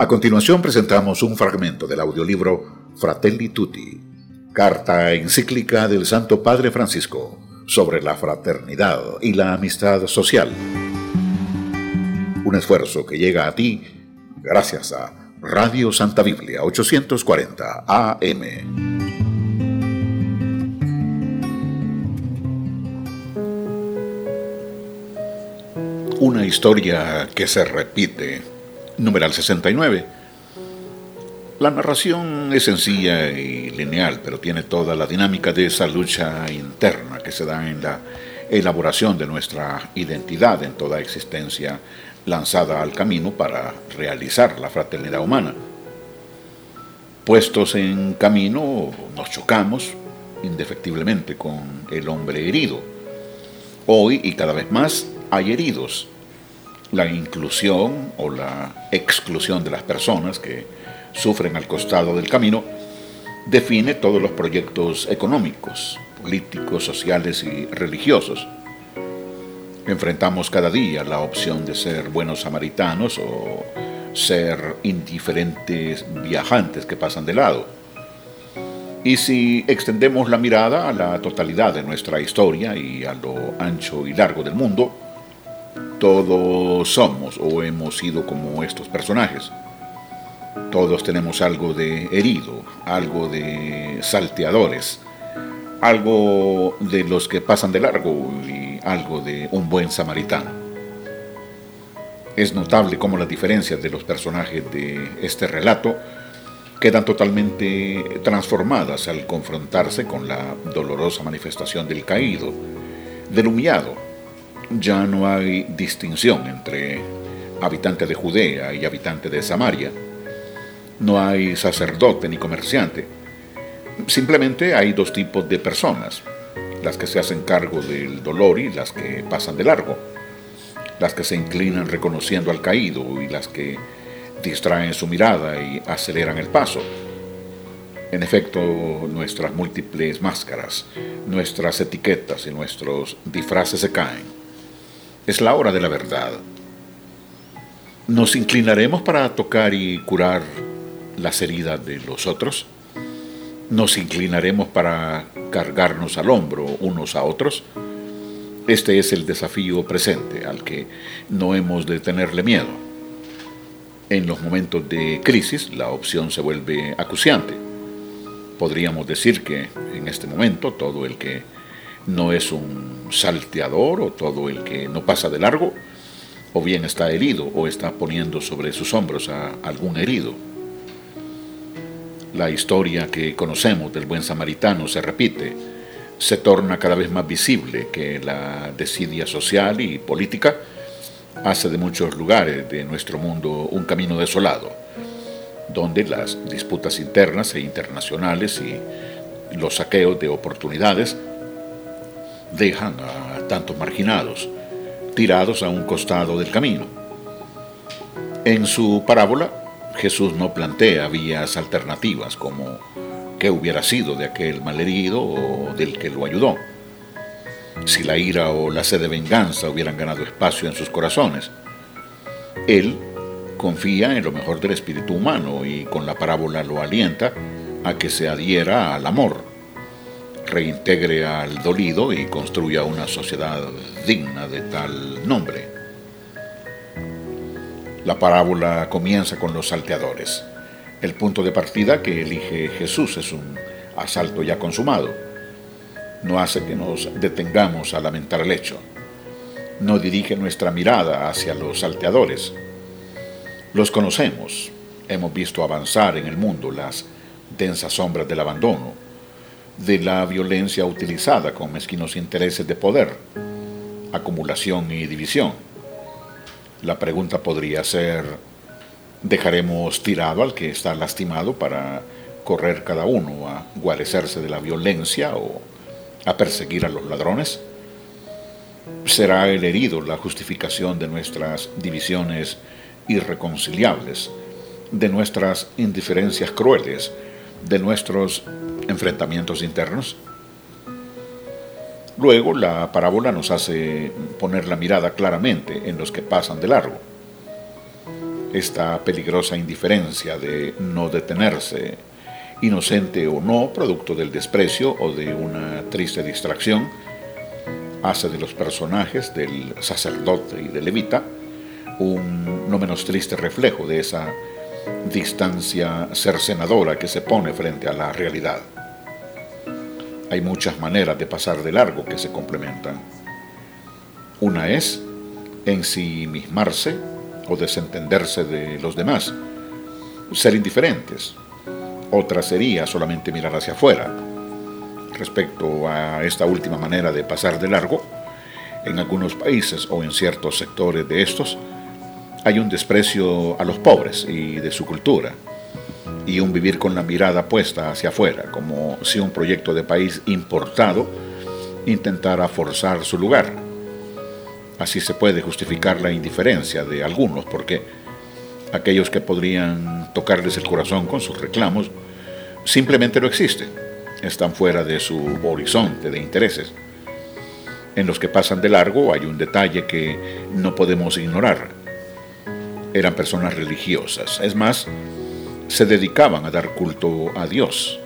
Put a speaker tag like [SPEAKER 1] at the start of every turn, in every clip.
[SPEAKER 1] A continuación presentamos un fragmento del audiolibro Fratelli Tutti, carta encíclica del Santo Padre Francisco sobre la fraternidad y la amistad social. Un esfuerzo que llega a ti gracias a Radio Santa Biblia 840 AM. Una historia que se repite. Numeral 69. La narración es sencilla y lineal, pero tiene toda la dinámica de esa lucha interna que se da en la elaboración de nuestra identidad en toda existencia lanzada al camino para realizar la fraternidad humana. Puestos en camino, nos chocamos indefectiblemente con el hombre herido. Hoy y cada vez más hay heridos. La inclusión o la exclusión de las personas que sufren al costado del camino define todos los proyectos económicos, políticos, sociales y religiosos Enfrentamos cada día la opción de ser buenos samaritanos o ser indiferentes viajantes que pasan de lado. Y si extendemos la mirada a la totalidad de nuestra historia y a lo ancho y largo del mundo, todos somos o hemos sido como estos personajes. Todos tenemos algo de herido, algo de salteadores, algo de los que pasan de largo y algo de un buen samaritano. Es notable cómo las diferencias de los personajes de este relato quedan totalmente transformadas al confrontarse con la dolorosa manifestación del caído, del humillado. Ya no hay distinción entre habitante de Judea y habitante de Samaria. No hay sacerdote ni comerciante. Simplemente hay dos tipos de personas, las que se hacen cargo del dolor y las que pasan de largo, las que se inclinan reconociendo al caído y las que distraen su mirada y aceleran el paso. En efecto, nuestras múltiples máscaras, nuestras etiquetas y nuestros disfraces se caen. Es la hora de la verdad. ¿Nos inclinaremos para tocar y curar las heridas de los otros? ¿Nos inclinaremos para cargarnos al hombro unos a otros? Este es el desafío presente al que no hemos de tenerle miedo. En los momentos de crisis la opción se vuelve acuciante. Podríamos decir que en este momento todo el que no es un salteador o todo el que no pasa de largo, o bien está herido o está poniendo sobre sus hombros a algún herido. La historia que conocemos del buen samaritano se repite, se torna cada vez más visible que la desidia social y política hace de muchos lugares de nuestro mundo un camino desolado, donde las disputas internas e internacionales y los saqueos de oportunidades dejan a tantos marginados, tirados a un costado del camino. En su parábola, Jesús no plantea vías alternativas como qué hubiera sido de aquel malherido o del que lo ayudó. Si la ira o la sed de venganza hubieran ganado espacio en sus corazones. Él confía en lo mejor del espíritu humano y con la parábola lo alienta a que se adhiera al amor, reintegre al dolido y construya una sociedad digna de tal nombre. La parábola comienza con los salteadores. El punto de partida que elige Jesús es un asalto ya consumado. No hace que nos detengamos a lamentar el hecho. No dirige nuestra mirada hacia los salteadores. Los conocemos. Hemos visto avanzar en el mundo las densas sombras del abandono, de la violencia utilizada con mezquinos intereses de poder, acumulación y división la pregunta podría ser, ¿dejaremos tirado al que está lastimado para correr cada uno a guarecerse de la violencia o a perseguir a los ladrones? ¿Será el herido la justificación de nuestras divisiones irreconciliables, de nuestras indiferencias crueles, de nuestros enfrentamientos internos? Luego la parábola nos hace poner la mirada claramente en los que pasan de largo. esta peligrosa indiferencia de no detenerse, inocente o no, producto del desprecio o de una triste distracción, hace de los personajes del sacerdote y del levita un no menos triste reflejo de esa distancia cercenadora que se pone frente a la realidad. Hay muchas maneras de pasar de largo que se complementan. Una es ensimismarse o desentenderse de los demás, ser indiferentes. Otra sería solamente mirar hacia afuera. Respecto a esta última manera de pasar de largo, en algunos países o en ciertos sectores de estos, hay un desprecio a los pobres y de su cultura, y un vivir con la mirada puesta hacia afuera, como si un proyecto de país importado intentara forzar su lugar. Así se puede justificar la indiferencia de algunos, porque aquellos que podrían tocarles el corazón con sus reclamos simplemente no existen, están fuera de su horizonte de intereses. En los que pasan de largo hay un detalle que no podemos ignorar eran personas religiosas. Es más, se dedicaban a dar culto a Dios,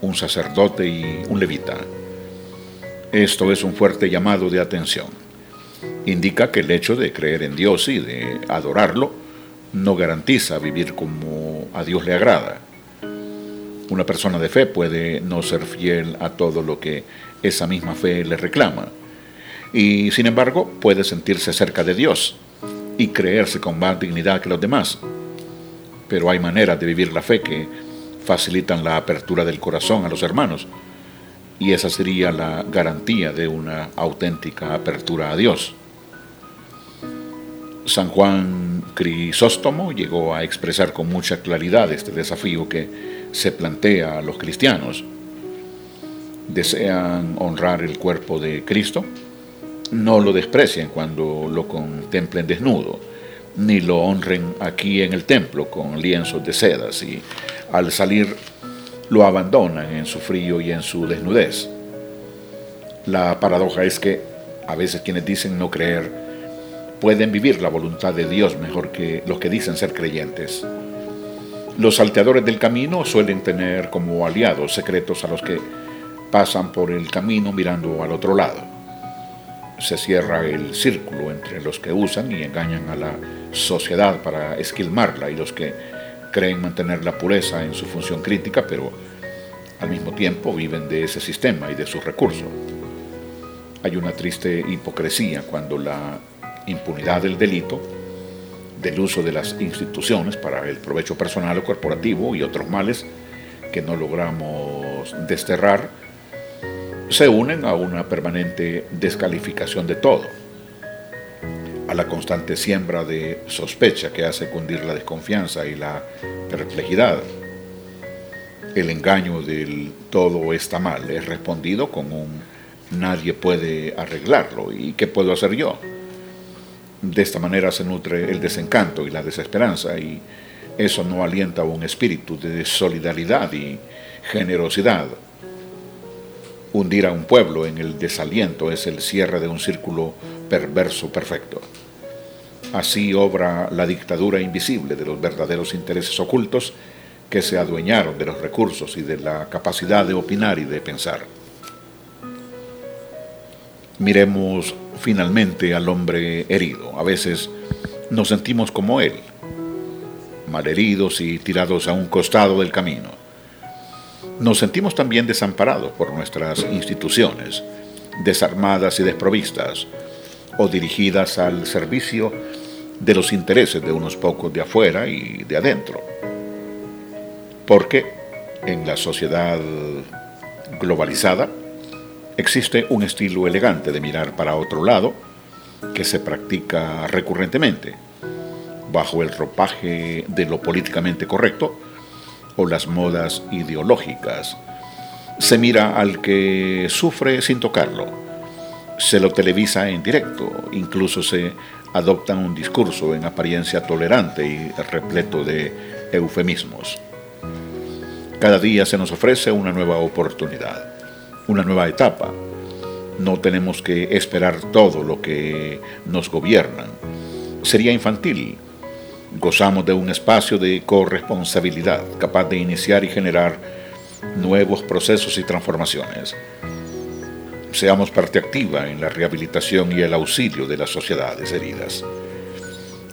[SPEAKER 1] un sacerdote y un levita. Esto es un fuerte llamado de atención. Indica que el hecho de creer en Dios y de adorarlo no garantiza vivir como a Dios le agrada. Una persona de fe puede no ser fiel a todo lo que esa misma fe le reclama y sin embargo puede sentirse cerca de Dios y creerse con más dignidad que los demás. Pero hay maneras de vivir la fe que facilitan la apertura del corazón a los hermanos y esa sería la garantía de una auténtica apertura a Dios. San Juan Crisóstomo llegó a expresar con mucha claridad este desafío que se plantea a los cristianos. Desean honrar el cuerpo de Cristo, no lo desprecien cuando lo contemplen desnudo, ni lo honren aquí en el templo con lienzos de sedas y al salir lo abandonan en su frío y en su desnudez. La paradoja es que a veces quienes dicen no creer pueden vivir la voluntad de Dios mejor que los que dicen ser creyentes. Los salteadores del camino suelen tener como aliados secretos a los que pasan por el camino mirando al otro lado se cierra el círculo entre los que usan y engañan a la sociedad para esquilmarla y los que creen mantener la pureza en su función crítica, pero al mismo tiempo viven de ese sistema y de sus recursos. Hay una triste hipocresía cuando la impunidad del delito, del uso de las instituciones para el provecho personal o corporativo y otros males que no logramos desterrar, se unen a una permanente descalificación de todo, a la constante siembra de sospecha que hace cundir la desconfianza y la perplejidad. El engaño del todo está mal es respondido con un nadie puede arreglarlo y qué puedo hacer yo. De esta manera se nutre el desencanto y la desesperanza y eso no alienta un espíritu de solidaridad y generosidad Hundir a un pueblo en el desaliento es el cierre de un círculo perverso perfecto. Así obra la dictadura invisible de los verdaderos intereses ocultos que se adueñaron de los recursos y de la capacidad de opinar y de pensar. Miremos finalmente al hombre herido. A veces nos sentimos como él, malheridos y tirados a un costado del camino nos sentimos también desamparados por nuestras instituciones, desarmadas y desprovistas, o dirigidas al servicio de los intereses de unos pocos de afuera y de adentro. Porque en la sociedad globalizada existe un estilo elegante de mirar para otro lado que se practica recurrentemente, bajo el ropaje de lo políticamente correcto, o las modas ideológicas. Se mira al que sufre sin tocarlo. Se lo televisa en directo. Incluso se adopta un discurso en apariencia tolerante y repleto de eufemismos. Cada día se nos ofrece una nueva oportunidad, una nueva etapa. No tenemos que esperar todo lo que nos gobiernan. Sería infantil Gozamos de un espacio de corresponsabilidad capaz de iniciar y generar nuevos procesos y transformaciones. Seamos parte activa en la rehabilitación y el auxilio de las sociedades heridas.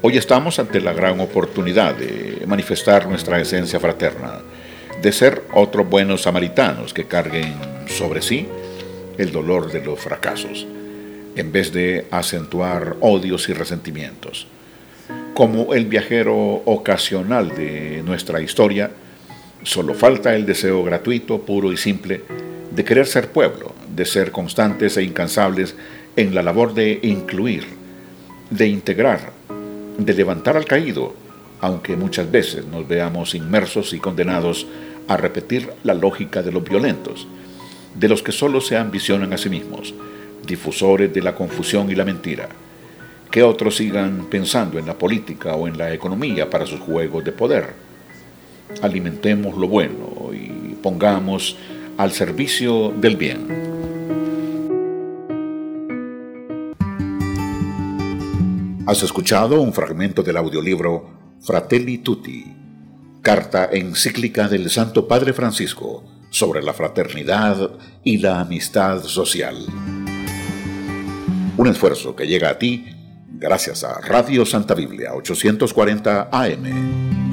[SPEAKER 1] Hoy estamos ante la gran oportunidad de manifestar nuestra esencia fraterna, de ser otros buenos samaritanos que carguen sobre sí el dolor de los fracasos, en vez de acentuar odios y resentimientos. Como el viajero ocasional de nuestra historia, solo falta el deseo gratuito, puro y simple de querer ser pueblo, de ser constantes e incansables en la labor de incluir, de integrar, de levantar al caído, aunque muchas veces nos veamos inmersos y condenados a repetir la lógica de los violentos, de los que solo se ambicionan a sí mismos, difusores de la confusión y la mentira que otros sigan pensando en la política o en la economía para sus juegos de poder. Alimentemos lo bueno y pongamos al servicio del bien. Has escuchado un fragmento del audiolibro Fratelli Tutti, carta encíclica del Santo Padre Francisco sobre la fraternidad y la amistad social. Un esfuerzo que llega a ti gracias a Radio Santa Biblia 840 AM.